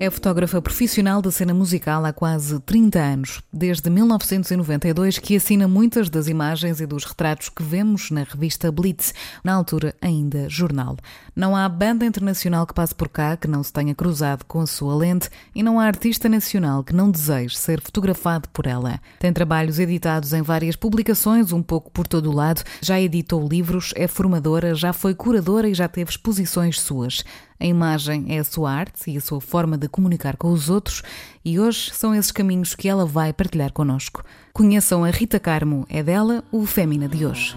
É fotógrafa profissional da cena musical há quase 30 anos, desde 1992 que assina muitas das imagens e dos retratos que vemos na revista Blitz, na altura ainda jornal. Não há banda internacional que passe por cá que não se tenha cruzado com a sua lente e não há artista nacional que não deseje ser fotografado por ela. Tem trabalhos editados em várias publicações, um pouco por todo o lado, já editou livros, é formadora, já foi curadora e já teve exposições suas. A imagem é a sua arte e a sua forma de comunicar com os outros, e hoje são esses caminhos que ela vai partilhar connosco. Conheçam a Rita Carmo, é dela o Fémina de hoje.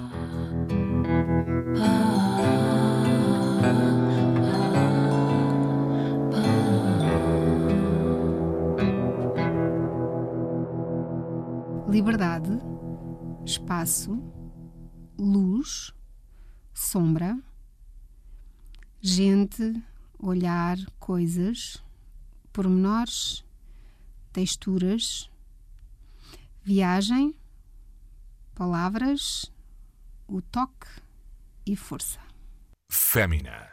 Liberdade, espaço, luz, sombra, gente, olhar coisas, pormenores, texturas, viagem, palavras, o toque e força. Fémina,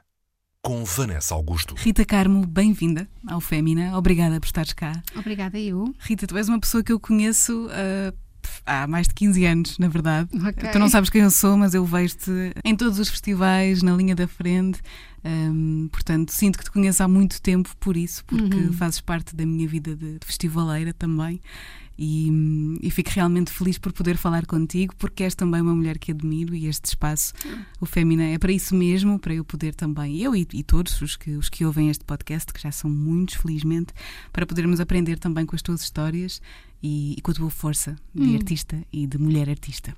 com Vanessa Augusto. Rita Carmo, bem-vinda ao Fémina. Obrigada por estares cá. Obrigada eu. Rita, tu és uma pessoa que eu conheço uh, há mais de 15 anos, na verdade. Ok. Tu não sabes quem eu sou, mas eu vejo-te em todos os festivais, na linha da frente. Um, portanto, sinto que te conheço há muito tempo por isso, porque Uhum. fazes parte da minha vida de, de festivaleira também. E, hum, e fico realmente feliz por poder falar contigo, porque és também uma mulher que admiro e este espaço, o Fémina, é para isso mesmo, para eu poder também, eu e, e todos os que, os que ouvem este podcast, que já são muitos, felizmente, para podermos aprender também com as tuas histórias e, e com a tua força de Hum. artista e de mulher artista.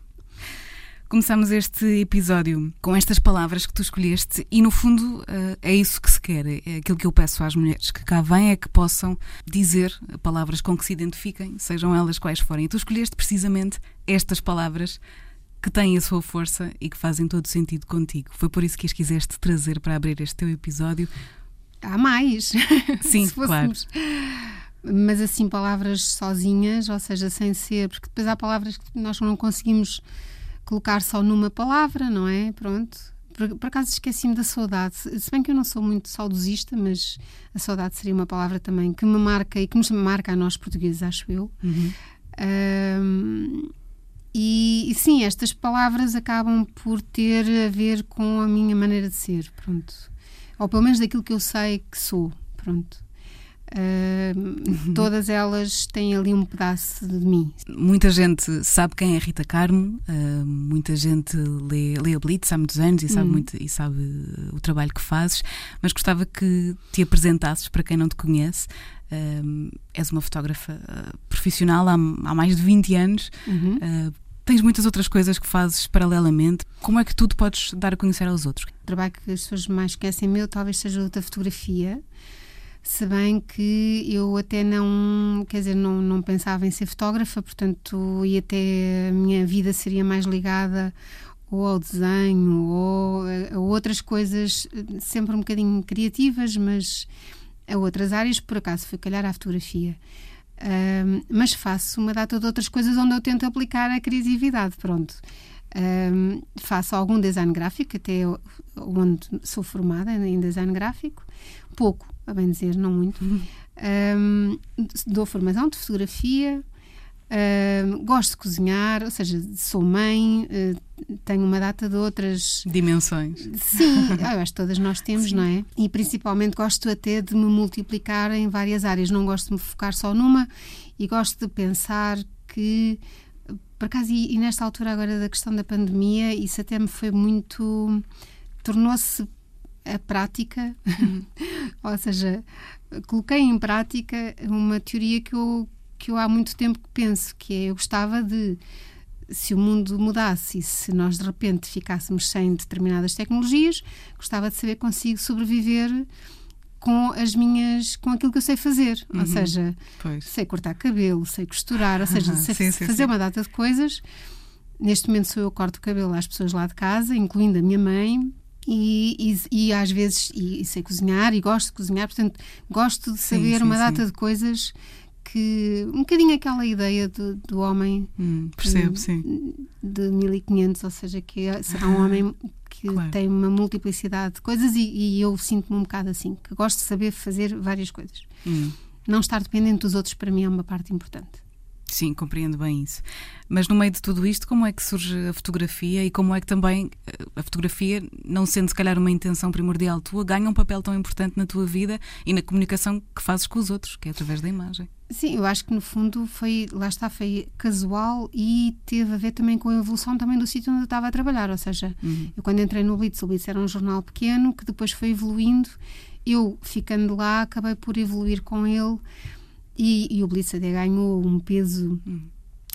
Começamos este episódio com estas palavras que tu escolheste e, no fundo, eh, é isso que se quer. É aquilo que eu peço às mulheres que cá vêm é que possam dizer palavras com que se identifiquem, sejam elas quais forem. E tu escolheste precisamente estas palavras que têm a sua força e que fazem todo sentido contigo. Foi por isso que as quiseste trazer para abrir este teu episódio. Há mais. Sim, fôssemos. Mas assim, palavras sozinhas, ou seja, sem ser, porque depois há palavras que nós não conseguimos colocar só numa palavra, não é? Pronto. Por, por acaso esqueci-me da saudade. Se bem que eu não sou muito saudosista, mas a saudade seria uma palavra também que me marca e que nos marca a nós portugueses, acho eu. Uhum. Ahm, e, e sim, estas palavras acabam por ter a ver com a minha maneira de ser, pronto. Ou pelo menos daquilo que eu sei que sou, pronto. Ahm, Todas elas têm ali um pedaço de mim. Muita gente sabe quem é Rita Carmo, uh, muita gente lê, lê a Blitz há muitos anos e sabe, Hum. muito, e sabe uh, o trabalho que fazes, mas gostava que te apresentasses para quem não te conhece. Um, és uma fotógrafa uh, profissional há, há mais de 20 anos, Uhum. uh, tens muitas outras coisas que fazes paralelamente. Como é que tu te podes dar a conhecer aos outros? O trabalho que as pessoas mais conhecem meu talvez seja o da fotografia, se bem que eu até não, quer dizer, não, não pensava em ser fotógrafa, portanto, e até a minha vida seria mais ligada ou ao desenho ou a, outras coisas, sempre um bocadinho criativas, mas a outras áreas, por acaso fui calhar à fotografia. Ahm, mas faço uma data de outras coisas onde eu tento aplicar a criatividade, pronto. Ahm, faço algum design gráfico, até onde sou formada em design gráfico, pouco, a bem dizer, não muito. Ahm, dou formação de fotografia, ahm, gosto de cozinhar, ou seja, sou mãe, eh, tenho uma data de outras Dimensões. Sim, eu acho que todas nós temos, não é? E principalmente gosto até de me multiplicar em várias áreas, não gosto de me focar só numa e gosto de pensar que, por acaso, e, e nesta altura agora da questão da pandemia, isso até me foi muito. tornou-se a prática, ou seja, coloquei em prática uma teoria que eu, que eu há muito tempo que penso, que é eu gostava de se o mundo mudasse e se nós de repente ficássemos sem determinadas tecnologias, gostava de saber consigo sobreviver com as minhas, com aquilo que eu sei fazer. Ou Uhum. seja, Pois. sei cortar cabelo, sei costurar, ou seja, sei Sim, sim, fazer sim. uma data de coisas. Neste momento sou eu que corto o cabelo às pessoas lá de casa, incluindo a minha mãe. E, e, e às vezes e, e sei cozinhar e gosto de cozinhar, portanto gosto de saber sim, uma sim. data de coisas que um bocadinho aquela ideia do, do homem hum, percebo, sim. de 1500, ou seja, que é, será um homem que claro. tem uma multiplicidade de coisas e, e eu sinto-me um bocado assim, que gosto de saber fazer várias coisas. Hum. Não estar dependente dos outros para mim é uma parte importante. Sim, compreendo bem isso. Mas no meio de tudo isto, como é que surge a fotografia e como é que também eh, a fotografia, não sendo se calhar uma intenção primordial tua, ganha um papel tão importante na tua vida e na comunicação que fazes com os outros, que é através da imagem? Sim, eu acho que no fundo foi, lá está, foi casual e teve a ver também com a evolução também do sítio onde eu estava a trabalhar. Ou seja, uhum. eu quando entrei no Blitz, o Blitz era um jornal pequeno que depois foi evoluindo. Eu, ficando lá, acabei por evoluir com ele e, e o Blitz até ganhou um peso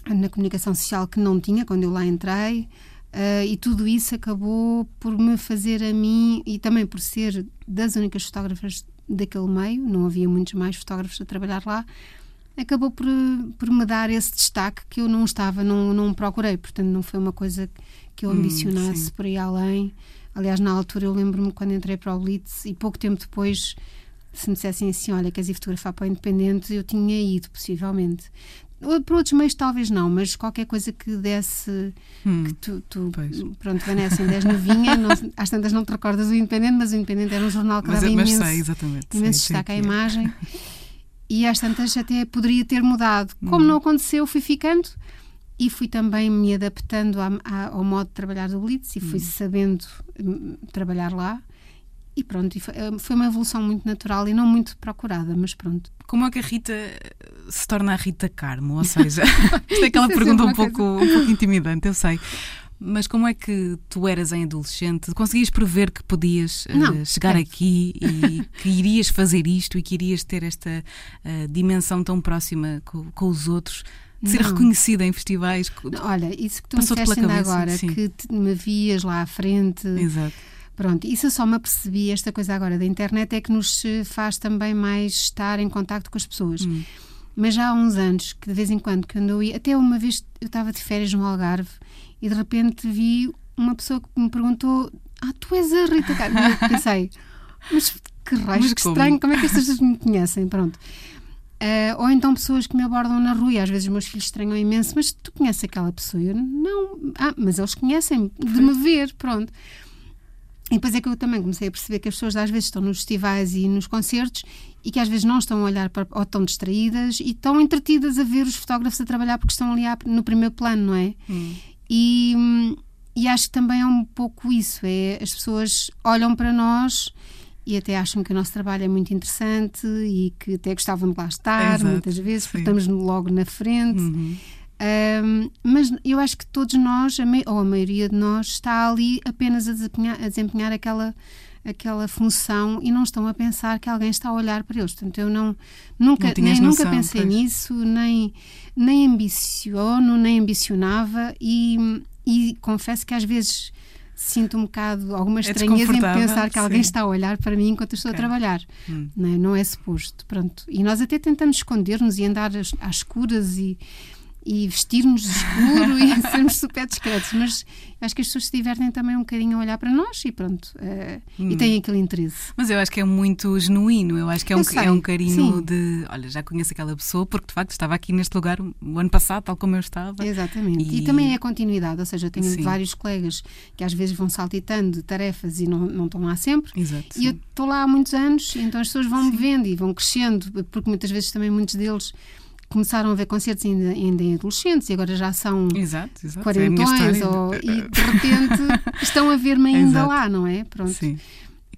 na comunicação social que não tinha quando eu lá entrei. Uh, e tudo isso acabou por me fazer a mim e também por ser das únicas fotógrafas daquele meio, não havia muitos mais fotógrafos a trabalhar lá, acabou por, por me dar esse destaque que eu não estava, não, não procurei, portanto não foi uma coisa que eu hum, ambicionasse hum, por aí além. Aliás, na altura eu lembro-me quando entrei para o Blitz e pouco tempo depois se me dissessem assim, olha, queres ir fotografar para o Independente, eu tinha ido, possivelmente. Para outros meios talvez não, mas qualquer coisa que desse hum, que tu, tu pronto, Vanessa, em 10 novinha, não, às tantas não te recordas do Independente, mas o Independente era um jornal que mas, dava mas imenso, sei, exatamente, imenso sei, destaque à imagem e às tantas até poderia ter mudado. Como hum. não aconteceu, fui ficando e fui também me adaptando a, a, ao modo de trabalhar do Blitz e fui hum. sabendo hum, trabalhar lá e pronto, eh, foi uma evolução muito natural e não muito procurada, mas pronto. Como é que a Rita se torna a Rita Carmo? Ou seja, isto é aquela é pergunta um pouco, um pouco intimidante, eu sei. Mas como é que tu eras em adolescente? Conseguias prever que podias uh, não, chegar é. aqui e que irias fazer isto e que irias ter esta uh, dimensão tão próxima com, com os outros? De ser não. reconhecida em festivais? Olha, isso que tu me disseste ainda agora, sim. que te, me vias lá à frente. Exato Pronto, isso eu só me apercebi, esta coisa agora da internet é que nos faz também mais estar em contato com as pessoas. Hum. Mas já há uns anos, que de vez em quando, quando eu ia, até uma vez eu estava de férias no Algarve e de repente vi uma pessoa que me perguntou: Ah, tu és a Rita Carmo? E eu pensei, mas que raios, que estranho, como é que estas pessoas me conhecem? Pronto. Uh, ou então pessoas que me abordam na rua e às vezes os meus filhos estranham imenso, mas tu conheces aquela pessoa? Eu não, ah, mas eles conhecem de me ver, pronto. E depois é que eu também comecei a perceber que as pessoas às vezes estão nos festivais e nos concertos e que às vezes não estão a olhar para, ou estão distraídas e estão entretidas a ver os fotógrafos a trabalhar porque estão ali no primeiro plano, não é? Hum. E, e acho que também é um pouco isso, é as pessoas olham para nós e até acham que o nosso trabalho é muito interessante e que até gostavam de lá estar Exato, muitas vezes, sim. porque estamos logo na frente. Uhum. Um, mas eu acho que todos nós, ou a maioria de nós, está ali apenas a desempenhar, a desempenhar aquela, aquela função e não estão a pensar que alguém está a olhar para eles. Portanto, eu não, nunca, não nem, nunca pensei pois. nisso, nem, nem ambiciono, nem ambicionava e, e confesso que às vezes sinto um bocado alguma é estranheza em pensar que alguém sim. está a olhar para mim enquanto estou okay. a trabalhar. Hum. Não, é? não é suposto. Pronto. E nós até tentamos esconder-nos e andar às, às escuras e e vestir-nos de escuro e sermos super discretos, mas acho que as pessoas se divertem também um bocadinho a olhar para nós e pronto, uh, hum. e têm aquele interesse. Mas eu acho que é muito genuíno, eu acho que é, um, é um carinho sim. de, olha, já conheço aquela pessoa porque de facto estava aqui neste lugar o ano passado, tal como eu estava. Exatamente, e, e também é a continuidade, ou seja, eu tenho sim. vários colegas que às vezes vão saltitando tarefas e não, não estão lá sempre, Exato, e eu estou lá há muitos anos, então as pessoas vão me vendo e vão crescendo, porque muitas vezes também muitos deles começaram a ver concertos ainda, ainda em adolescentes e agora já são exato, exato. quarentões é ou, e de repente estão a ver-me ainda lá, não é? Pronto. Sim.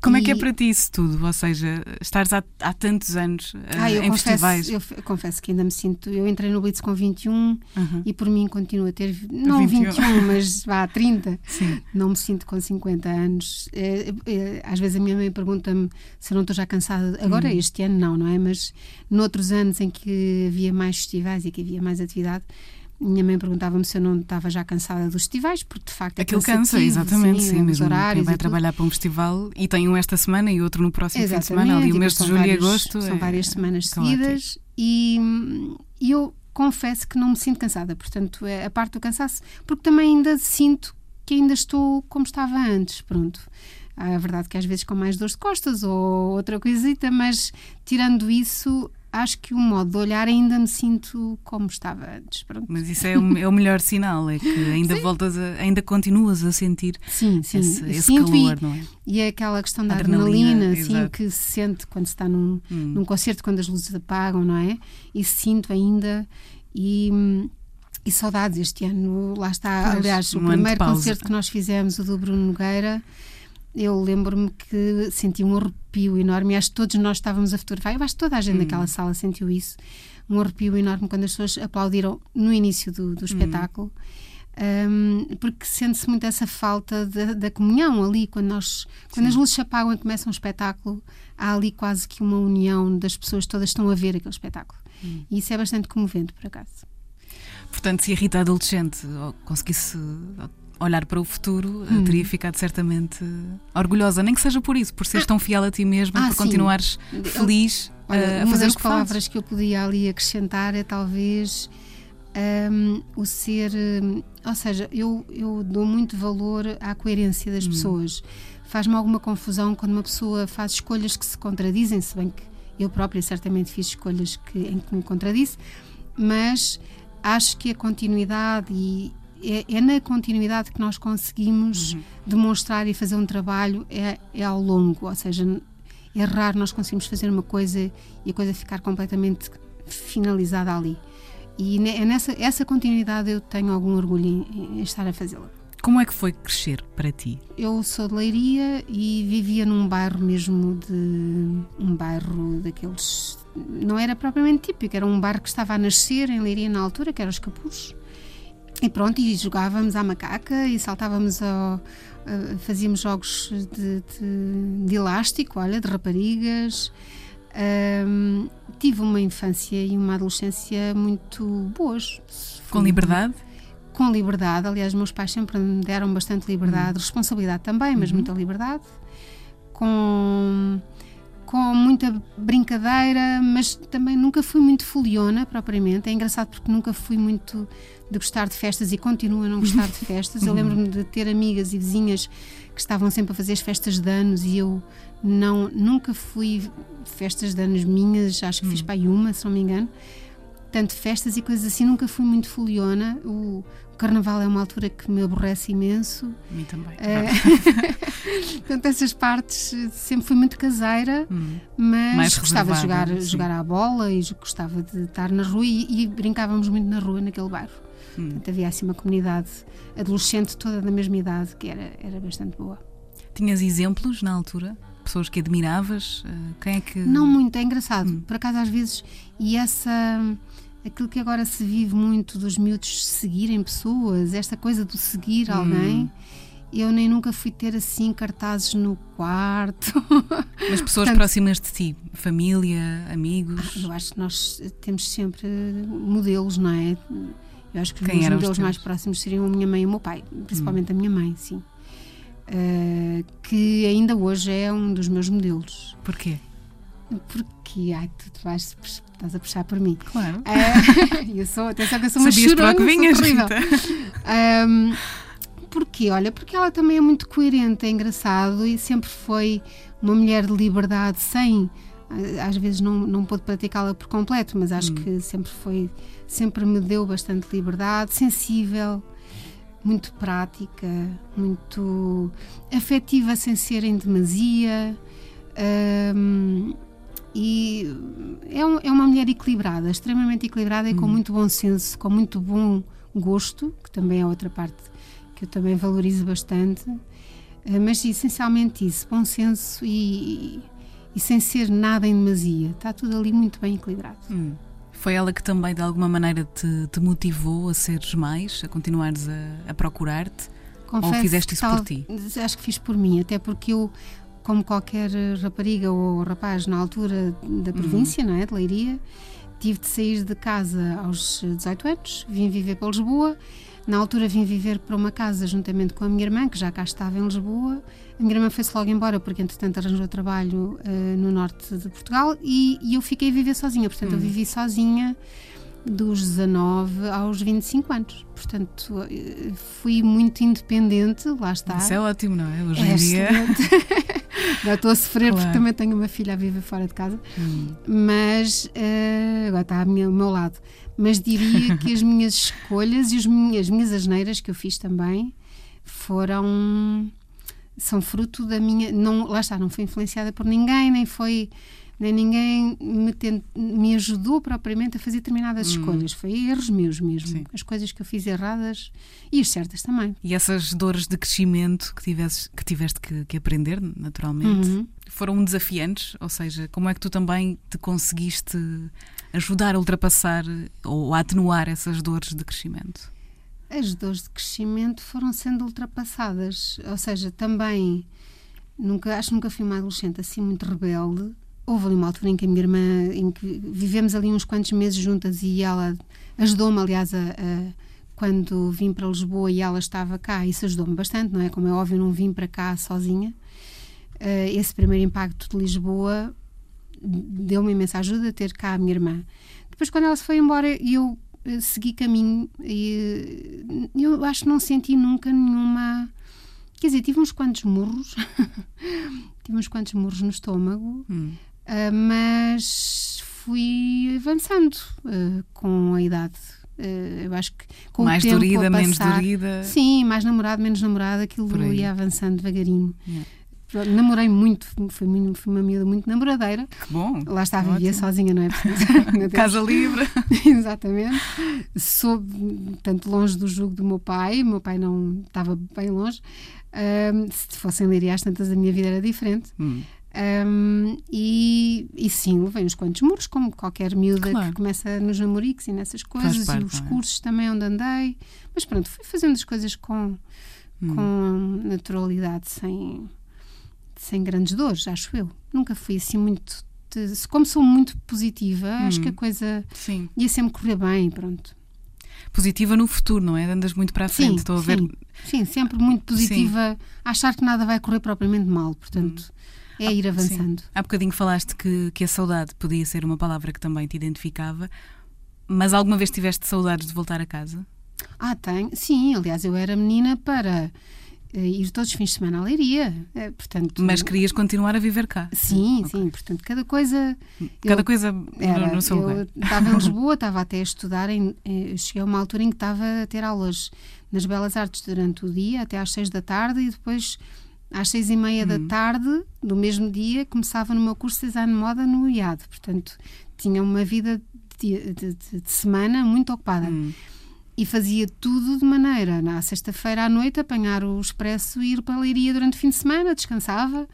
Como e... é que é para ti isso tudo? Ou seja, estares há, há tantos anos uh, ah, eu em confesso, festivais? Eu, eu, confesso que ainda me sinto. Eu entrei no Blitz com 21 uhum. e por mim continuo a ter. Não 21, 21 mas vá, 30. Sim. Não me sinto com 50 anos. É, é, às vezes a minha mãe pergunta-me se eu não estou já cansada. Agora, uhum. este ano, não, não é? Mas noutros anos em que havia mais festivais e que havia mais atividade minha mãe perguntava-me se eu não estava já cansada dos festivais, porque de facto é Aquilo cansa, exatamente, sim, sim mesmo. Horários vai trabalhar para um festival e tem um esta semana e outro no próximo exatamente, fim de semana, ali o mês de julho vários, e agosto. São é, várias semanas seguidas e, e eu confesso que não me sinto cansada, portanto, é a parte do cansaço, porque também ainda sinto que ainda estou como estava antes, pronto. A verdade que às vezes com mais dor de costas ou outra coisita, mas tirando isso, acho que o modo de olhar ainda me sinto como estava antes. Pronto. Mas isso é o, é o melhor sinal, é que ainda sim. voltas a, ainda continuas a sentir sim, sim. esse, esse calor, e, não é? E é aquela questão da adrenalina, adrenalina assim, que se sente quando se está num, hum. num concerto, quando as luzes apagam, não é? E sinto ainda. E, e saudades este ano, lá está, aliás, o primeiro concerto que nós fizemos, o do Bruno Nogueira, eu lembro-me que senti um arrepio enorme, acho que todos nós estávamos a fotografar, eu acho que toda a gente hum. naquela sala sentiu isso, um arrepio enorme quando as pessoas aplaudiram no início do, do hum. espetáculo. Um, porque sente-se muito essa falta da, da, comunhão ali, quando, nós, quando as luzes se apagam e começa um espetáculo, há ali quase que uma união das pessoas todas estão a ver aquele espetáculo. Hum. E isso é bastante comovente, por acaso. Portanto, se a Rita adolescente conseguisse olhar para o futuro, hum. teria ficado certamente orgulhosa, nem que seja por isso, por seres ah. tão fiel a ti mesma, ah, por sim. continuares feliz Olha, a fazer uma das que palavras fazes. que eu podia ali acrescentar é talvez um, o ser, um, ou seja, eu, eu dou muito valor à coerência das hum. pessoas. Faz-me alguma confusão quando uma pessoa faz escolhas que se contradizem, se bem que eu própria certamente fiz escolhas que, em que me contradisse, mas acho que a continuidade e, é, é, na continuidade que nós conseguimos uhum. demonstrar e fazer um trabalho é, é ao longo, ou seja, é raro nós conseguimos fazer uma coisa e a coisa ficar completamente finalizada ali. E é nessa essa continuidade eu tenho algum orgulho em, em estar a fazê-la. Como é que foi crescer para ti? Eu sou de Leiria e vivia num bairro mesmo de um bairro daqueles não era propriamente típico, era um bairro que estava a nascer em Leiria na altura, que era os Capuz. E pronto, e jogávamos à macaca e saltávamos ao, uh, fazíamos jogos de, de, de, elástico, olha, de raparigas. Um, tive uma infância e uma adolescência muito boas. Com liberdade? Com liberdade, aliás, meus pais sempre me deram bastante liberdade, uhum. responsabilidade também, mas uhum. muita liberdade. Com com muita brincadeira, mas também nunca fui muito foliona propriamente. É engraçado porque nunca fui muito de gostar de festas e continuo a não gostar de festas. Eu lembro-me de ter amigas e vizinhas que estavam sempre a fazer as festas de anos e eu não nunca fui festas de anos minhas, acho que fiz hum. para aí uma, se não me engano. Tanto festas e coisas assim, nunca fui muito foliona. O, o carnaval é uma altura que me aborrece imenso. A mim também. É, portanto, essas partes sempre fui muito caseira, hum. mas gostava de jogar, jogar à bola e gostava de estar na rua e, e brincávamos muito na rua naquele bairro. Hum. Portanto, havia assim uma comunidade adolescente toda da mesma idade que era, era bastante boa. Tinhas exemplos na altura? Pessoas que admiravas? Eh, quem é que. Não muito, é engraçado. Hum. Por acaso, às vezes, e essa aquilo que agora se vive muito dos miúdos seguirem pessoas, esta coisa do seguir hum. alguém. Eu nem nunca fui ter assim cartazes no quarto. Mas pessoas Portanto, próximas de ti, família, amigos? Ah, eu acho que nós temos sempre modelos, não é? Eu acho que os Quem meus modelos os mais próximos seriam a minha mãe e o meu pai, principalmente hum. a minha mãe, sim. Uh, que ainda hoje é um dos meus modelos. Porquê? Porque, ai, tu, vais, estás a puxar por mim. Claro. Uh, eu sou, atenção que eu sou uma Sabias chorona, que vinhas, um, Porquê? Olha, porque ela também é muito coerente, é engraçado e sempre foi uma mulher de liberdade sem às vezes não, não pôde praticá-la por completo, mas acho hum. que sempre foi, sempre me deu bastante liberdade, sensível, muito prática, muito afetiva sem ser em demasia. E é, um, é, uma mulher equilibrada, extremamente equilibrada e com hum. muito bom senso, com muito bom gosto, que também é outra parte que eu também valorizo bastante, eh, mas essencialmente isso, bom senso e, e sem ser nada em demasia, está tudo ali muito bem equilibrado. Hum. Foi ela que também de alguma maneira te, te motivou a seres mais, a continuares a, a procurar-te? Ou fizeste isso tal, por ti? Acho que fiz por mim, até porque eu como qualquer rapariga ou rapaz na altura da uhum. província, uhum. não é? De Leiria, tive de sair de casa aos 18 anos, vim viver para Lisboa. Na altura vim viver para uma casa juntamente com a minha irmã, que já cá estava em Lisboa. A minha irmã foi-se logo embora, porque entretanto arranjou trabalho uh, no norte de Portugal e, e, eu fiquei a viver sozinha. Portanto, uhum. eu vivi sozinha dos 19 aos 25 anos. Portanto, fui muito independente, lá está. Isso é ótimo, não é? Hoje em é dia. Já estou a sofrer claro. porque também tenho uma filha a viver fora de casa, hum. mas uh, agora está ao meu lado. Mas diria que as minhas escolhas e as minhas, as minhas asneiras que eu fiz também foram são fruto da minha não lá está não foi influenciada por ninguém nem foi nem ninguém me, tent, me ajudou propriamente a fazer determinadas hum. escolhas. Foi erros meus mesmo. Sim. As coisas que eu fiz erradas e as certas também. E essas dores de crescimento que, tivesse, que tiveste que, que aprender, naturalmente, uhum. foram desafiantes? Ou seja, como é que tu também te conseguiste ajudar a ultrapassar ou a atenuar essas dores de crescimento? As dores de crescimento foram sendo ultrapassadas. Ou seja, também nunca acho que nunca fui uma adolescente assim muito rebelde houve ali uma altura em que a minha irmã, em que vivemos ali uns quantos meses juntas e ela ajudou-me, aliás, a, a, quando vim para Lisboa e ela estava cá, isso ajudou-me bastante, não é? Como é óbvio, não vim para cá sozinha. Uh, esse primeiro impacto de Lisboa deu-me imensa ajuda ter cá a minha irmã. Depois, quando ela se foi embora, eu uh, segui caminho e uh, eu acho que não senti nunca nenhuma. Quer dizer, tive uns quantos murros, tive uns quantos murros no estômago. Hum Uh, mas fui avançando uh, com a idade. Uh, eu acho que com mais o tempo dorida, passar, menos dorida. Sim, mais namorado, menos namorada, aquilo ia avançando devagarinho. Yeah. Namorei muito, fui, muito, fui uma miúda muito namoradeira. Que bom! Lá está, vivia sozinha, não é? Casa livre. Exatamente. Soube, tanto longe do jugo do meu pai, meu pai não estava bem longe. se fossem Leiria, tantas a minha vida era diferente. Hum. Um, e, e sim, levei uns quantos muros, como qualquer miúda claro. que começa nos namoricos e nessas coisas, parte, e os é? cursos também onde andei. Mas pronto, fui fazendo as coisas com, hum. com naturalidade, sem, sem grandes dores, acho eu. Nunca fui assim muito. De, como sou muito positiva, hum. acho que a hum. coisa sim. ia sempre correr bem, pronto positiva no futuro, não é? Andas muito para a frente, sim, estou a ver. Sim, sim sempre muito positiva, sim. achar que nada vai correr propriamente mal, portanto. Hum. É ir avançando. Sim. Há bocadinho falaste que, que a saudade podia ser uma palavra que também te identificava, mas alguma vez tiveste saudades de voltar a casa? Ah, tenho. Sim, aliás, eu era menina para uh, ir todos os fins de semana à Leiria. Uh, portanto, mas querias continuar a viver cá? Sim, okay. sim. Portanto, cada coisa. Cada eu, coisa era, no, seu lugar. Estava em Lisboa, estava até a estudar. Em, em, cheguei a uma altura em que estava a ter aulas nas Belas Artes durante o dia, até às seis da tarde, e depois às seis e meia da uhum. tarde do mesmo dia começava no meu curso de design de moda no IAD. Portanto, tinha uma vida de, de, de, de semana muito ocupada. Uhum. E fazia tudo de maneira, na sexta-feira à noite, apanhar o expresso e ir para a leiria durante o fim de semana, descansava.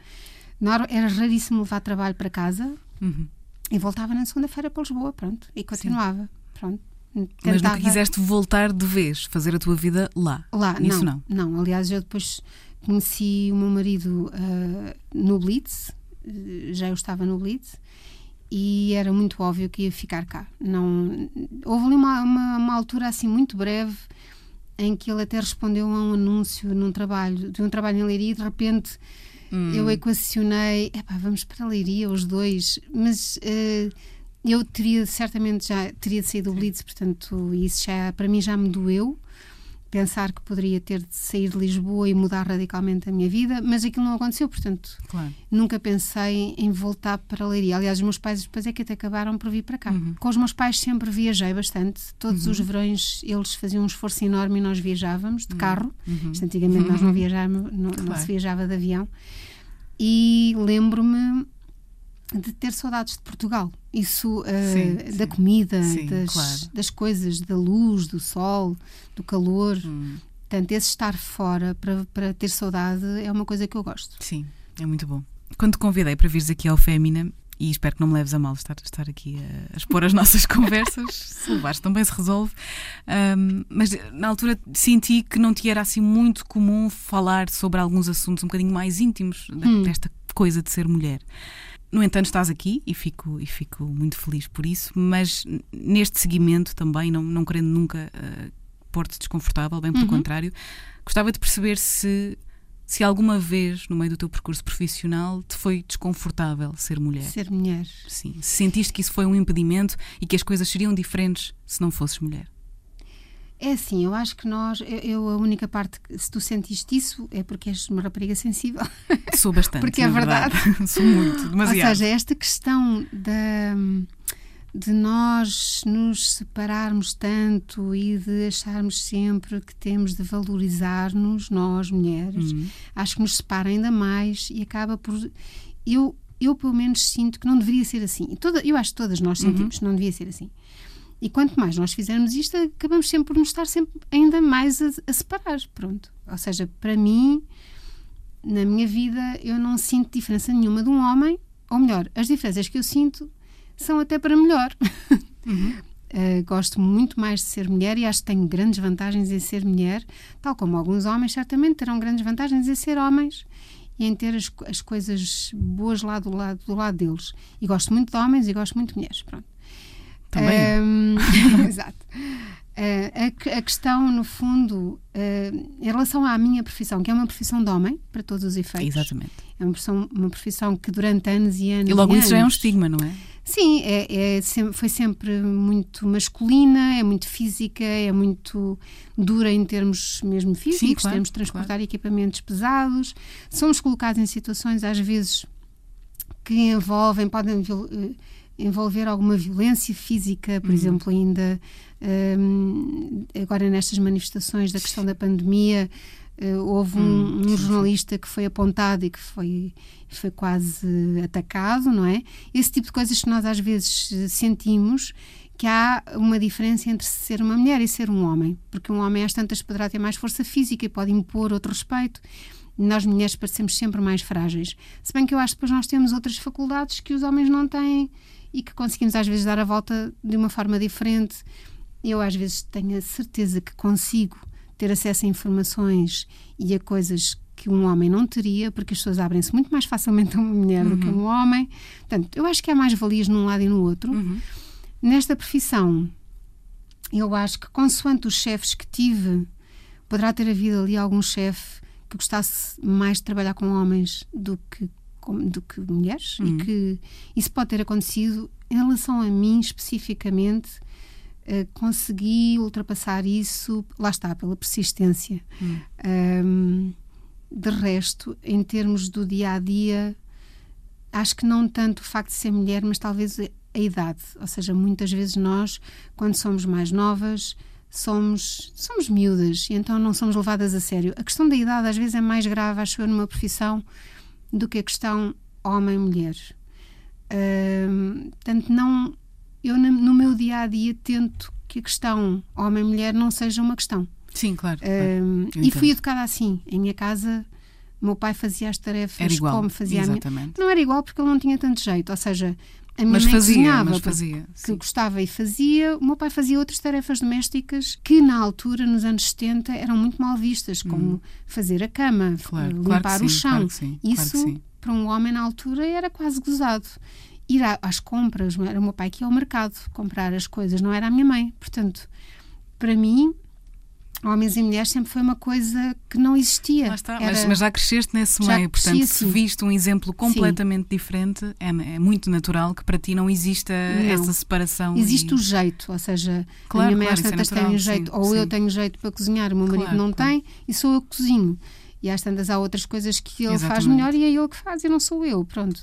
Era raríssimo levar trabalho para casa uhum. e voltava na segunda-feira para Lisboa, pronto, e continuava. Sim. Pronto. Tentava... Mas nunca quiseste voltar de vez, fazer a tua vida lá? Lá, Isso não, não. Não, aliás, eu depois Conheci o meu marido uh, no Blitz, já eu estava no Blitz, e era muito óbvio que ia ficar cá. Não, houve ali uma, uma, uma altura assim muito breve em que ele até respondeu a um anúncio num trabalho, de um trabalho em Leiria e de repente hum. eu equacionei, epá, vamos para a Leiria os dois, mas uh, eu teria certamente já teria saído do Blitz, portanto isso já para mim já me doeu pensar que poderia ter de sair de Lisboa e mudar radicalmente a minha vida, mas aquilo não aconteceu, portanto, claro. nunca pensei em voltar para Leiria. Aliás, os meus pais depois é que até acabaram por vir para cá. Uhum. Com os meus pais sempre viajei bastante, todos uhum. os verões eles faziam um esforço enorme e nós viajávamos de uhum. carro. Uhum. antigamente nós não uhum. viajávamos, não, claro. não se viajava de avião. E lembro-me de ter saudades de Portugal. Isso uh, sim, da sim. comida, das, claro. das coisas, da luz, do sol, do calor. Hum. Portanto, esse estar fora para, para ter saudade é uma coisa que eu gosto. Sim, é muito bom. Quando te convidei para vires aqui ao Fémina, e espero que não me leves a mal estar, estar aqui a, a expor as nossas conversas, se levares também se resolve. Um, mas na altura senti que não te era assim muito comum falar sobre alguns assuntos um bocadinho mais íntimos hum. desta coisa de ser mulher. No entanto, estás aqui e fico, e fico muito feliz por isso, mas neste seguimento também, não, não querendo nunca uh, pôr-te desconfortável, bem pelo uhum. contrário, gostava de perceber se, se alguma vez no meio do teu percurso profissional te foi desconfortável ser mulher. Ser mulher. Sim. Se sentiste que isso foi um impedimento e que as coisas seriam diferentes se não fosses mulher. É assim, eu acho que nós, eu, eu, a única parte, que, se tu sentiste isso, é porque és uma rapariga sensível. Sou bastante. porque é verdade. verdade. Sou muito, demasiado. Ou seja, esta questão da de nós nos separarmos tanto e de acharmos sempre que temos de valorizar-nos, nós mulheres, uhum. acho que nos separa ainda mais e acaba por. Eu, eu, pelo menos, sinto que não deveria ser assim. Toda, eu acho que todas nós uhum. sentimos uhum. que não devia ser assim. E quanto mais nós fizermos isto, acabamos sempre por nos estar sempre ainda mais a, a separar. Pronto. Ou seja, para mim, na minha vida, eu não sinto diferença nenhuma de um homem, ou melhor, as diferenças que eu sinto são até para melhor. Uhum. Uh, gosto muito mais de ser mulher e acho que tenho grandes vantagens em ser mulher, tal como alguns homens certamente terão grandes vantagens em ser homens e em ter as, as coisas boas lá do lado, do lado deles. E gosto muito de homens e gosto muito de mulheres. Pronto. Também. Exato. Uh, a, a, questão, no fundo, uh, em relação à minha profissão, que é uma profissão de homem, para todos os efeitos. Exatamente. É uma profissão, uma profissão que durante anos e anos. E logo e isso anos, já é um estigma, não é? Sim, é, é, foi sempre muito masculina, é muito física, é muito dura em termos mesmo físicos, claro, temos de transportar claro. equipamentos pesados, somos colocados em situações, às vezes, que envolvem, podem envolver alguma violência física, por uhum. exemplo, ainda um, agora nestas manifestações da questão da pandemia. Uh, houve um, hum, um jornalista que foi apontado e que foi, foi quase atacado, não é? Esse tipo de coisas que nós às vezes sentimos que há uma diferença entre ser uma mulher e ser um homem, porque um homem às tantas poderá ter mais força física e pode impor outro respeito. Nós mulheres parecemos sempre mais frágeis. Se bem que eu acho que depois nós temos outras faculdades que os homens não têm e que conseguimos às vezes dar a volta de uma forma diferente. Eu às vezes tenho a certeza que consigo ter acesso a informações e a coisas que um homem não teria, porque as pessoas abrem-se muito mais facilmente a uma mulher uhum. do que a uhum. um homem. Portanto, eu acho que há mais valias num lado e no outro. Uhum. Nesta profissão, eu acho que, consoante os chefes que tive, poderá ter havido ali algum chefe que gostasse mais de trabalhar com homens do que, do que mulheres, uhum. e que isso pode ter acontecido. Em relação a mim, especificamente, uh, consegui ultrapassar isso, lá está, pela persistência. Uhum. Um, de resto, em termos do dia a dia, acho que não tanto o facto de ser mulher, mas talvez a idade. Ou seja, muitas vezes nós, quando somos mais novas, somos, somos miúdas e então não somos levadas a sério. A questão da idade às vezes é mais grave, acho eu, numa profissão do que a questão homem-mulher. Uh, portanto, não, eu no meu dia a dia tento que a questão homem-mulher não seja uma questão. Sim, claro. E fui educada assim. Em minha casa, meu pai fazia as tarefas igual, como fazia exatamente. a minha. Não era igual porque ele não tinha tanto jeito. Ou seja, a minha mas mãe fazia, cozinhava, mas fazia, que sim. gostava e fazia. O meu pai fazia outras tarefas domésticas que, na altura, nos anos 70, eram muito mal vistas, como hum. fazer a cama, claro, limpar claro o sim, chão. Claro sim, Isso, para um homem na altura, era quase gozado ir às compras, era o meu pai que ia ao mercado comprar as coisas, não era a minha mãe. Portanto, para mim, homens e mulheres sempre foi uma coisa que não existia. Lá está, Era... mas, mas, já cresceste nesse já meio, portanto, se viste um exemplo completamente Sim. diferente, é, é, muito natural que para ti não exista não. essa separação. Existe e... o jeito, ou seja, claro, a minha mãe claro, às tantas é tem um jeito, sim, ou sim. eu tenho jeito para cozinhar, o meu marido claro, não tem, e sou eu que cozinho. E às tantas há outras coisas que ele Exatamente. faz melhor e é ele que faz e não sou eu, pronto.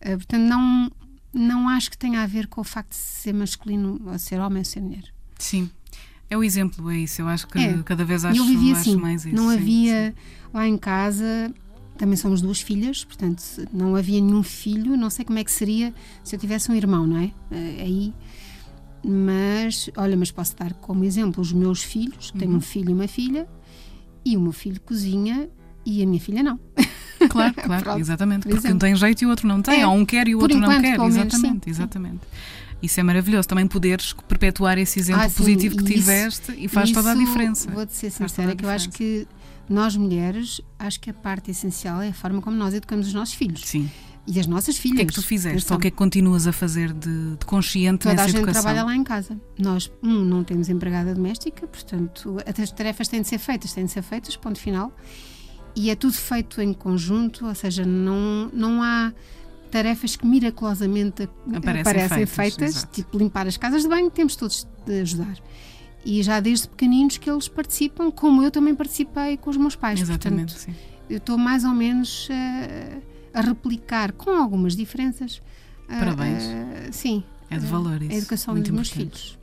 Uh, portanto, não, não acho que tenha a ver com o facto de ser masculino, ou ser homem ou ser mulher. Sim, é o exemplo, é isso. Eu acho que é. cada vez acho, eu acho assim, mais isso. Não sim, havia sim. lá em casa. Também somos duas filhas, portanto não havia nenhum filho. Não sei como é que seria se eu tivesse um irmão, não é? Eh, aí, mas olha, mas posso dar como exemplo os meus filhos. Tenho uhum. um filho e uma filha, e o meu filho cozinha e a minha filha não. Claro, claro, Pronto, exatamente. Porque um tem jeito e o outro não tem, é, ou um quer e o outro enquanto, não quer. Exatamente, menos, sim, exatamente. Isso é maravilhoso, também poderes perpetuar esse exemplo ah, positivo que isso, tiveste e faz toda a diferença. Vou-te ser sincera, que eu acho que nós mulheres, acho que a parte essencial é a forma como nós educamos os nossos filhos. Sim. E as nossas filhas. O que é que tu fizeste? Ou o que é que continuas a fazer de, de consciente Toda nessa a gente educação? trabalha lá em casa. Nós, um, não temos empregada doméstica, portanto, as tarefas têm de ser feitas, têm de ser feitas, ponto final. E é tudo feito em conjunto, ou seja, não, não há tarefas que miraculosamente aparecem, aparecem feitas, feitas tipo limpar as casas de banho, temos todos de ajudar. E já desde pequeninos que eles participam, como eu também participei com os meus pais. Exatamente, Portanto, sim. eu estou mais ou menos uh, a replicar, com algumas diferenças. uh, Parabéns. uh, sim. É de valor isso. A educação Muito dos meus filhos.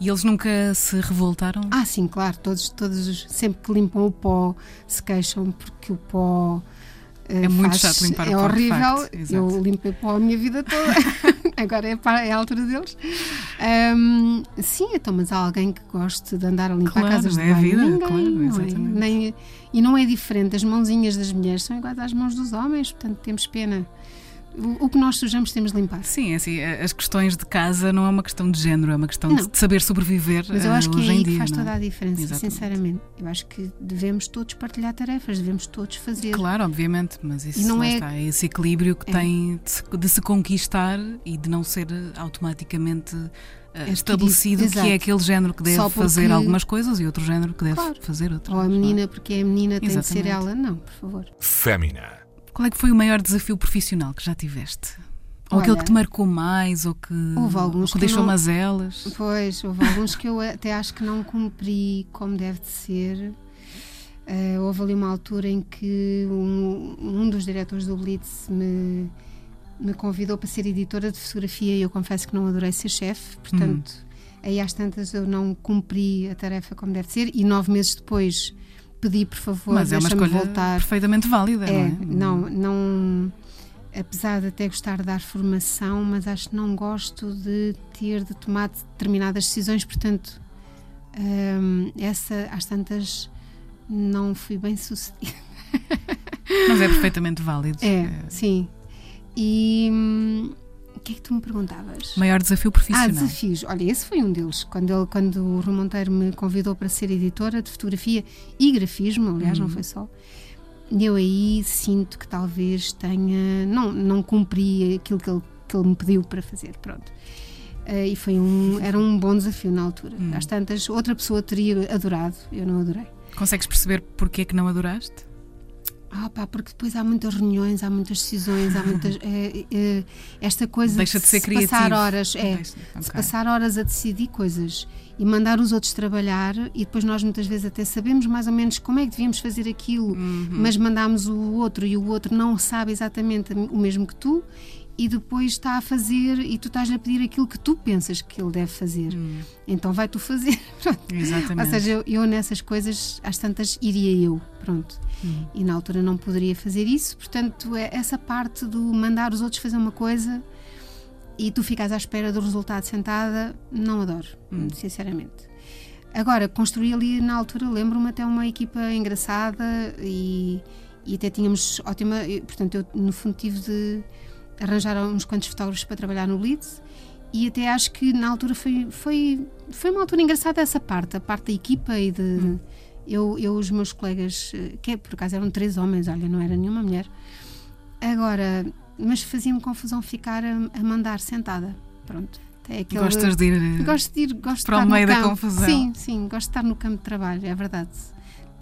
E eles nunca se revoltaram? Ah, sim, claro. Todos, todos os- sempre que limpam o pó se queixam porque o pó. É muito faz- chato limpar o é pó, de horrível. Eu limpei pó a minha vida toda. Agora é, para, é a altura deles. Ahm, sim, então, mas há alguém que goste de andar a limpar Claro, casas de é a banho? vida, Ninguém, claro, não é? Nem- e não é diferente. As mãozinhas das mulheres são iguais às mãos dos homens, portanto temos pena. O, que nós sujamos temos de limpar. Sim, é assim, as questões de casa não é uma questão de género, é uma questão Não. de saber sobreviver Mas eu eh, acho que é aí em que dia. faz não é? toda a diferença, Exatamente. sinceramente. Eu acho que devemos todos partilhar tarefas, devemos todos fazer. Claro, obviamente, mas isso E não é- está, é esse equilíbrio que É. tem de se, de se conquistar e de não ser eh, automaticamente eh, Adquirido, estabelecido que é exato. aquele género que deve porque- fazer algumas coisas e outro género que deve Claro. fazer outras. Ou a é? menina, porque é a menina, tem de ser Exatamente. ela. Não, por favor. Fémina. Qual é que foi o maior desafio profissional que já tiveste? Ou aquele que te marcou mais, ou que, houve alguns ou que deixou não- mazelas? Pois, houve alguns que eu até acho que não cumpri como deve de ser. Eh, houve ali uma altura em que um, um dos diretores do Blitz me, me convidou para ser editora de fotografia e eu confesso que não adorei ser chefe, portanto, aí às tantas eu não cumpri a tarefa como deve ser e nove meses depois pedi, por favor, Mas é uma escolha voltar. perfeitamente válida, É, não não, é? não. Apesar de até gostar de dar formação, mas acho que não gosto de ter de tomar determinadas decisões, portanto, hum, essa às tantas não fui bem sucedida. Mas é perfeitamente válido. É, sim. E hum, que é que tu me perguntavas? Maior desafio Ah, profissional. desafios. Olha, esse foi um deles. Quando, ele, quando o Rui Monteiro me convidou para ser editora de fotografia e grafismo, aliás, Uhum. não foi só. Eu aí sinto que talvez tenha. Não, não cumpri aquilo que ele, que ele me pediu para fazer. Pronto. Eh, e foi um, era um bom desafio na altura. Hum. Às tantas, outra pessoa teria adorado, eu não adorei. Consegues perceber porque é que não adoraste? Ah, pá, porque depois há muitas reuniões, há muitas decisões, há muitas. eh, eh, esta coisa Deixa de ser se passar criativo. horas. É, Deixa- se passar horas a decidir coisas e mandar os outros trabalhar e depois nós muitas vezes até sabemos mais ou menos como é que devíamos fazer aquilo, Uhum. mas mandamos o outro e o outro não sabe exatamente o mesmo que tu e depois está a fazer e tu estás a pedir aquilo que tu pensas que ele deve fazer. Hum, Então vai tu fazer. Exatamente. Ou seja, eu, eu nessas coisas, às tantas, iria eu. Pronto. Hum. E na altura não poderia fazer isso, portanto, é essa parte do mandar os outros fazer uma coisa e tu ficas à espera do resultado sentada, não adoro, Hum. sinceramente. Agora, construí ali na altura, lembro-me até uma equipa engraçada e, e até tínhamos ótima. Portanto, eu no fundo tive de arranjar uns quantos fotógrafos para trabalhar no Blitz e até acho que na altura foi, foi, foi uma altura engraçada essa parte, a parte da equipa e de. Eu, eu, os meus colegas, eh, que por acaso eram três homens, olha, não era nenhuma mulher. Agora, mas fazia-me confusão ficar a, a mandar sentada. Pronto. É aquele- Gostas de ir. Gosto de ir, gosto para o de estar meio da campo. confusão. Sim, sim, gosto de estar no campo de trabalho, é verdade.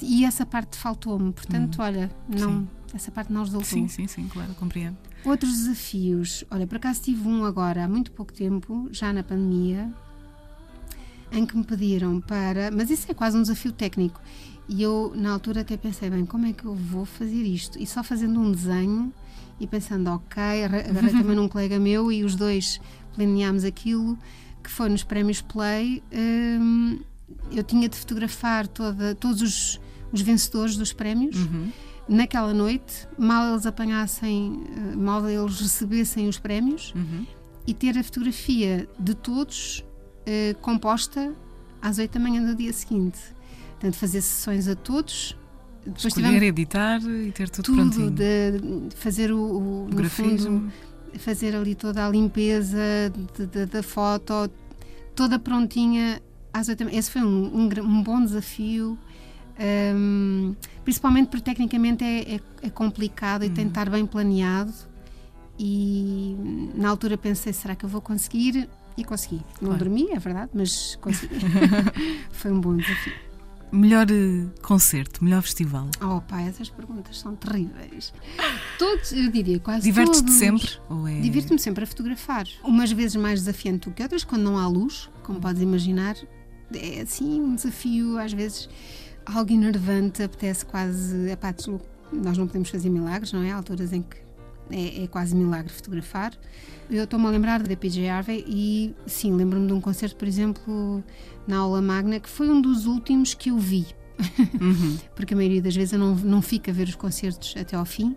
E essa parte faltou-me, portanto, olha, não. Sim. essa parte não resultou. Sim, sim, sim, claro, compreendo. Outros desafios, olha, por acaso tive um agora há muito pouco tempo, já na pandemia, em que me pediram para. Mas isso é quase um desafio técnico. E eu, na altura, até pensei, bem, como é que eu vou fazer isto? E só fazendo um desenho e pensando, ok, arra- agarrei também num colega meu e os dois planeámos aquilo, que foi nos prémios Play. hum, eu tinha de fotografar toda, todos os, os vencedores dos prémios Uhum. naquela noite, mal eles apanhassem, eh, mal eles recebessem os prémios Uhum. e ter a fotografia de todos eh, composta às 8 da manhã do dia seguinte. Portanto, fazer sessões a todos. Depois Escolher, tivemos editar e ter tudo, tudo, prontinho. de fazer o, o- O grafismo. fundo, fazer ali toda a limpeza da foto, toda prontinha às 8 da manhã. Esse foi um, um um bom desafio. Hum, principalmente porque tecnicamente é, é- é complicado e tem de estar bem planeado e na altura pensei, será que eu vou conseguir? E consegui. Não Claro. dormi, é verdade, mas consegui. Foi um bom desafio. Melhor eh, concerto, melhor festival. Oh pá, essas perguntas são terríveis. Todos, eu diria quase Divertes-te sempre? Ou é... Divirto-me sempre a fotografar. Umas vezes mais desafiante do que outras, quando não há luz, como podes imaginar. é assim um desafio, às vezes algo enervante, apetece quase. Epá, nós não podemos fazer milagres, não é? Há alturas em que é, é quase milagre fotografar. Eu estou-me a lembrar da PJ Harvey e, sim, lembro-me de um concerto, por exemplo, na aula magna, que foi um dos últimos que eu vi. Uhum. Porque a maioria das vezes eu não, não fico a ver os concertos até ao fim.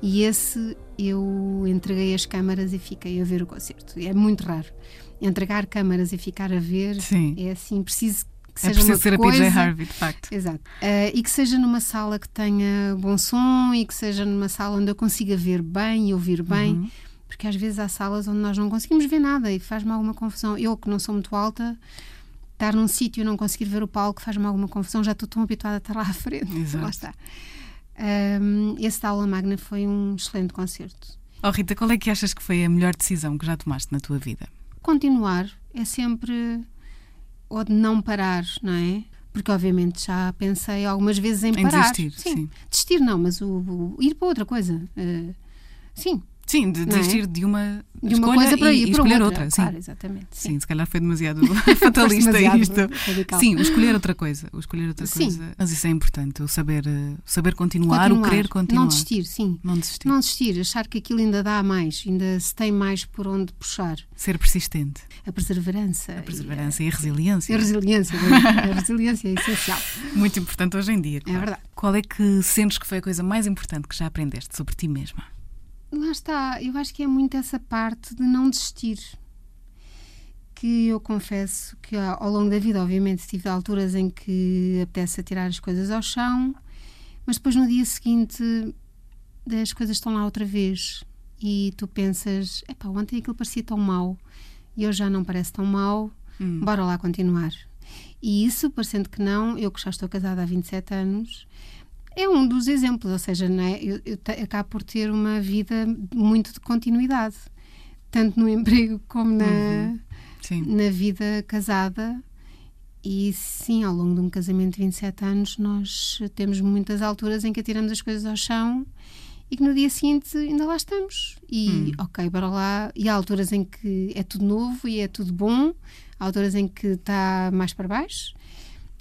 E esse eu entreguei as câmaras e fiquei a ver o concerto. É muito raro. Entregar câmaras e ficar a ver Sim. é assim, preciso que é seja uma ser coisa, a PJ Harvey, de facto. Exato. Uh, e que seja numa sala que tenha bom som e que seja numa sala onde eu consiga ver bem e ouvir bem. Uhum. Porque às vezes há salas onde nós não conseguimos ver nada e faz-me alguma confusão. Eu, que não sou muito alta, estar num sítio e não conseguir ver o palco faz-me alguma confusão. Já estou tão habituada a estar lá à frente. Exato. Lá está. Um, esse da aula magna foi um excelente concerto. Oh Rita, qual é que achas que foi a melhor decisão que já tomaste na tua vida? Continuar é sempre ou de não parar, não é? Porque obviamente já pensei algumas vezes em, em parar. Desistir, sim. sim. Desistir não, mas o, o, ir para outra coisa. Uh, sim, Sim, de desistir é? de uma, de uma coisa para ir e, escolher outra. outra. Claro, sim. exatamente. Sim. sim. se calhar foi demasiado fatalista demasiado isto. Radical. Sim, escolher outra coisa. O escolher outra sim. coisa. Mas isso é importante, o saber, eh, saber continuar, continuar, o querer continuar. Não desistir, sim. Não desistir. Não desistir, achar que aquilo ainda dá mais, ainda se tem mais por onde puxar. Ser persistente. A perseverança. A perseverança e a, e a resiliência. A resiliência, a resiliência é essencial. Muito importante hoje em dia. Claro. É verdade. Qual é que sentes que foi a coisa mais importante que já aprendeste sobre ti mesma? Lá está, eu acho que é muito essa parte de não desistir. Que eu confesso que ao longo da vida, obviamente, tive alturas em que apetece atirar as coisas ao chão, mas depois no dia seguinte as coisas estão lá outra vez e tu pensas: epá, ontem aquilo parecia tão mau e hoje já não parece tão mau, hum. bora lá continuar. E isso, parecendo que não, eu que já estou casada há 27 anos, é um dos exemplos, ou seja, é? eu, eu acabo por ter uma vida muito de continuidade, tanto no emprego como na, uhum. na vida casada. E sim, ao longo de um casamento de 27 anos, nós temos muitas alturas em que atiramos as coisas ao chão e que no dia seguinte ainda lá estamos. E hum. ok, bora lá. E há alturas em que é tudo novo e é tudo bom, há alturas em que está mais para baixo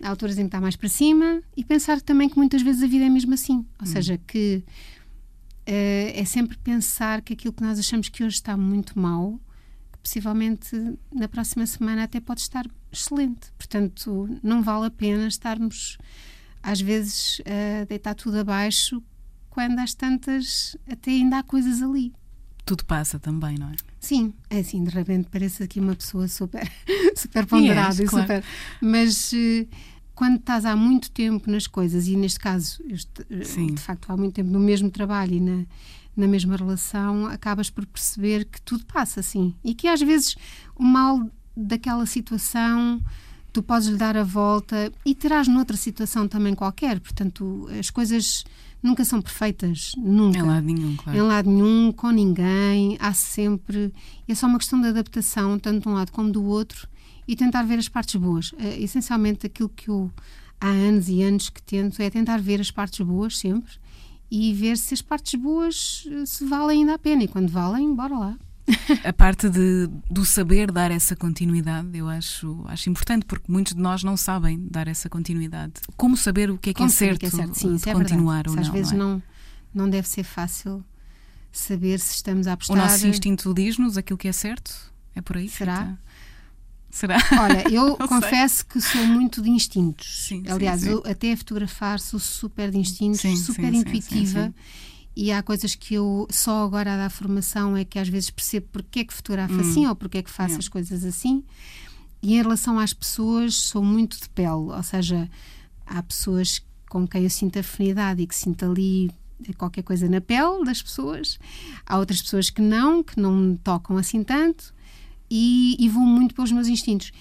há alturas em que está mais para cima e pensar também que muitas vezes a vida é mesmo assim. Ou hum. seja, que uh, é sempre pensar que aquilo que nós achamos que hoje está muito mal, que possivelmente na próxima semana até pode estar excelente. Portanto, não vale a pena estarmos às vezes a deitar tudo abaixo quando às tantas até ainda há coisas ali tudo passa também, não é? Sim, é assim, de repente parece aqui uma pessoa super, super ponderada e, claro. super. Mas uh, quando estás há muito tempo nas coisas, e neste caso, eu, eh, de facto, há muito tempo no mesmo trabalho e na, na mesma relação, acabas por perceber que tudo passa assim. E que às vezes o mal daquela situação tu podes lhe dar a volta e terás noutra situação também qualquer. Portanto, as coisas nunca são perfeitas, nunca. Em lado nenhum, claro. Em lado nenhum, com ninguém, há sempre. É só uma questão de adaptação, tanto de um lado como do outro, e tentar ver as partes boas. É, essencialmente, aquilo que eu há anos e anos que tento é tentar ver as partes boas sempre e ver se as partes boas eh, se valem ainda a pena. E quando valem, bora lá. a parte de, do saber dar essa continuidade eu acho, acho importante porque muitos de nós não sabem dar essa continuidade. Como saber o que é que, é certo, que é certo, Sim, de é continuar ou não? Às vezes não, é? não, não deve ser fácil saber se estamos a apostar. O nosso instinto diz-nos aquilo que é certo? É por aí? Será? Fica? Será? Olha, eu confesso que sou muito de instintos. Sim, Aliás, sim, sim. eu até a fotografar sou super de instintos, super intuitiva e há coisas que eu só agora a dar formação é que às vezes percebo porque é que fotografo hum. assim ou porque é que faço as coisas assim. E em relação às pessoas, sou muito de pele, ou seja, há pessoas com quem eu sinto afinidade e que sinto ali qualquer coisa na pele das pessoas, há outras pessoas que não, que não me tocam assim tanto e, e vou muito pelos meus instintos.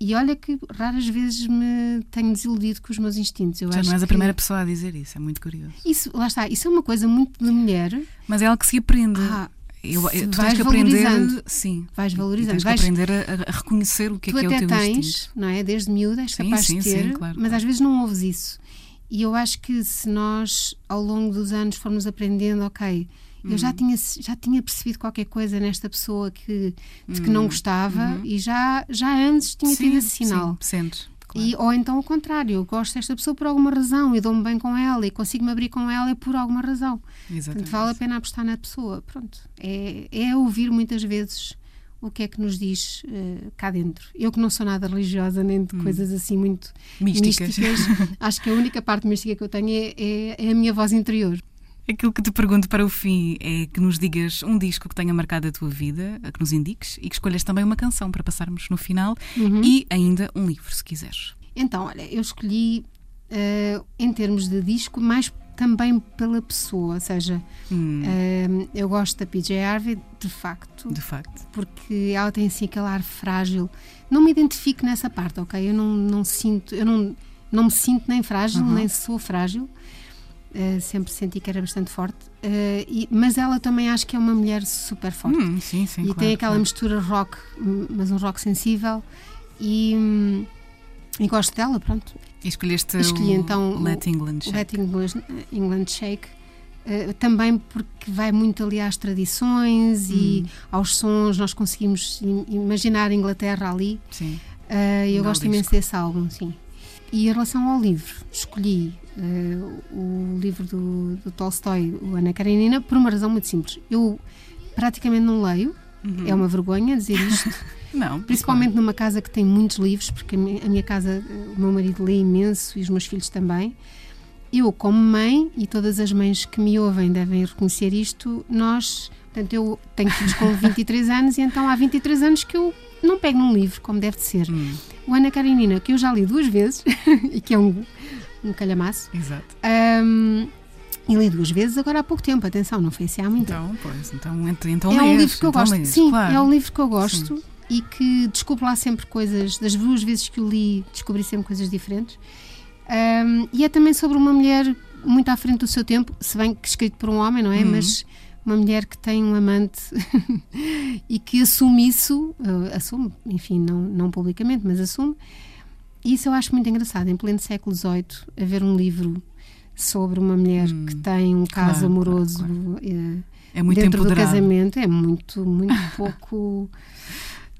E olha que raras vezes me tenho desiludido com os meus instintos. Eu Já não és a primeira pessoa a dizer isso, é muito curioso. Isso, lá está, isso é uma coisa muito de mulher. Mas é algo que se aprende. Ah, eu, eu, tu vais tens que aprender, sim, vais valorizando, tens que vais, aprender a, a, reconhecer o que é que é o teu tens, instinto. não é? Desde miúda és sim, capaz sim, de ter, sim, claro, mas claro. às vezes não ouves isso. E eu acho que se nós ao longo dos anos formos aprendendo, ok, eu já, uhum. tinha, já tinha percebido qualquer coisa nesta pessoa que, de que não uhum. gostava uhum. e já, já antes tinha sim, tido esse sinal. Sim, sentes. E, ou então ao contrário, eu gosto desta pessoa por alguma razão e dou-me bem com ela e consigo-me abrir com ela por alguma razão. Exatamente. Portanto, vale a pena apostar na pessoa. Pronto. É, é ouvir muitas vezes o que é que nos diz uh, cá dentro. Eu que não sou nada religiosa nem de hum. coisas assim muito místicas, místicas acho que a única parte mística que eu tenho é, é, é a minha voz interior. Aquilo que te pergunto para o fim é que nos digas um disco que tenha marcado a tua vida, que nos indiques, e que escolhas também uma canção para passarmos no final uhum. e ainda um livro, se quiseres. Então, olha, eu escolhi, uh, em termos de disco, mais também pela pessoa, ou seja, hum. uh, eu gosto da PJ Harvey, de facto. De facto. Porque ela tem assim aquele ar frágil. Não me identifico nessa parte, ok? Eu não, não sinto, eu não, não me sinto nem frágil, uhum. nem sou frágil. Uh, sempre senti que era bastante forte, uh, e, mas ela também acho que é uma mulher super forte. Hum, sim, sim, e claro, tem aquela claro. mistura rock, mas um rock sensível, e, hum, e gosto dela, pronto. E escolheste Escolhi, então, Let England Shake. Let England, England Shake. Uh, também porque vai muito ali às tradições hum. e aos sons, nós conseguimos imaginar a Inglaterra ali. Sim. eu gosto imenso desse álbum, sim. E em relação ao livro, escolhi uh, o livro do, do, Tolstói, o Ana Karenina, por uma razão muito simples. Eu praticamente não leio, uhum. é uma vergonha dizer isto. não, principalmente claro. numa casa que tem muitos livros, porque a minha, a minha casa, o meu marido lê imenso e os meus filhos também. Eu, como mãe, e todas as mães que me ouvem devem reconhecer isto, nós, portanto, eu tenho filhos com 23 anos e então há 23 anos que eu não pego num livro como deve de ser. Hum o Ana Karenina, que eu já li duas vezes, e que é um, um calhamaço. Exato. Um, e li duas vezes agora há pouco tempo, atenção, não foi assim há muito então, Pois, então, então É um livro que eu então gosto. Lês, Sim, claro. é um livro que eu gosto Sim. e que descubro lá sempre coisas, das duas vezes que o li, descobri sempre coisas diferentes. Um, e é também sobre uma mulher muito à frente do seu tempo, se bem que escrito por um homem, não é? Uhum. Mas uma mulher que tem um amante e que assume isso, uh, assume, enfim, não, não publicamente, mas assume. E isso eu acho muito engraçado, em pleno século XVIII, haver um livro sobre uma mulher hum, que tem um caso claro, amoroso claro, claro. Uh, é muito dentro empoderado. do casamento, é muito, muito pouco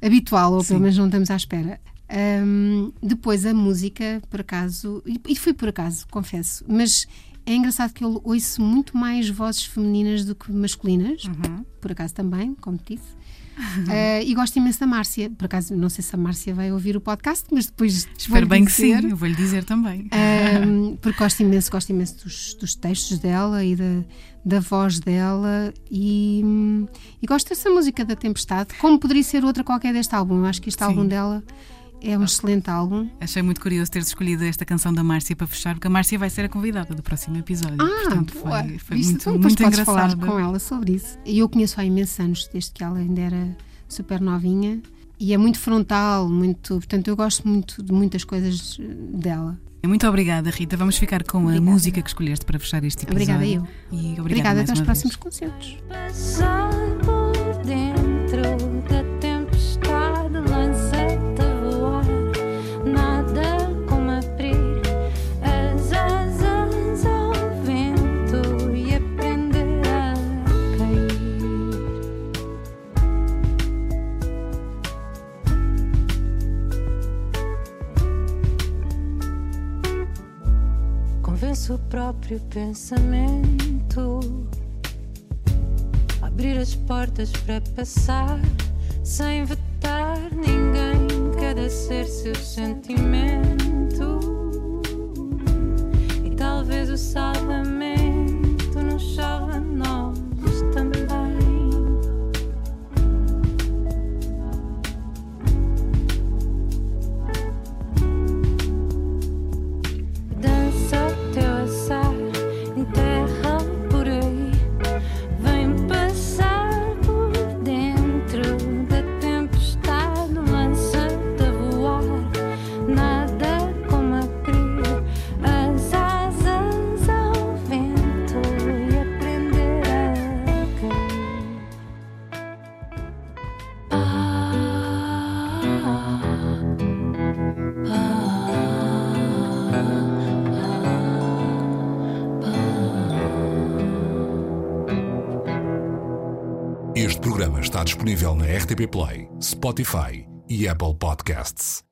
habitual, ou pelo menos não estamos à espera. Um, depois a música, por acaso, e, e foi por acaso, confesso, mas é engraçado que eu ouço muito mais vozes femininas do que masculinas, uhum. por acaso também, como te disse. Uhum. Uh, e gosto imenso da Márcia. Por acaso, não sei se a Márcia vai ouvir o podcast, mas depois. Espero bem dizer, que sim, eu vou-lhe dizer também. Um, porque gosto imenso, gosto imenso dos, dos textos dela e da, da voz dela. E, e gosto dessa música da Tempestade, como poderia ser outra qualquer deste álbum. Eu acho que este sim. álbum dela é um excelente álbum. Achei muito curioso ter escolhido esta canção da Márcia para fechar, porque a Márcia vai ser a convidada do próximo episódio. Ah, Portanto, boa. foi, foi muito, então, muito engraçado. falar com ela sobre isso. E eu conheço há imensos anos, desde que ela ainda era super novinha. E é muito frontal, muito. Portanto, eu gosto muito de muitas coisas dela. Muito obrigada, Rita. Vamos ficar com obrigada. a música que escolheste para fechar este episódio. Obrigada eu. E obrigada, obrigada até aos próximos concertos. O próprio pensamento. Abrir as portas para passar sem vetar ninguém. Cada ser seu sentimento. E talvez o salvamento disponível na RTP Play, Spotify e Apple Podcasts.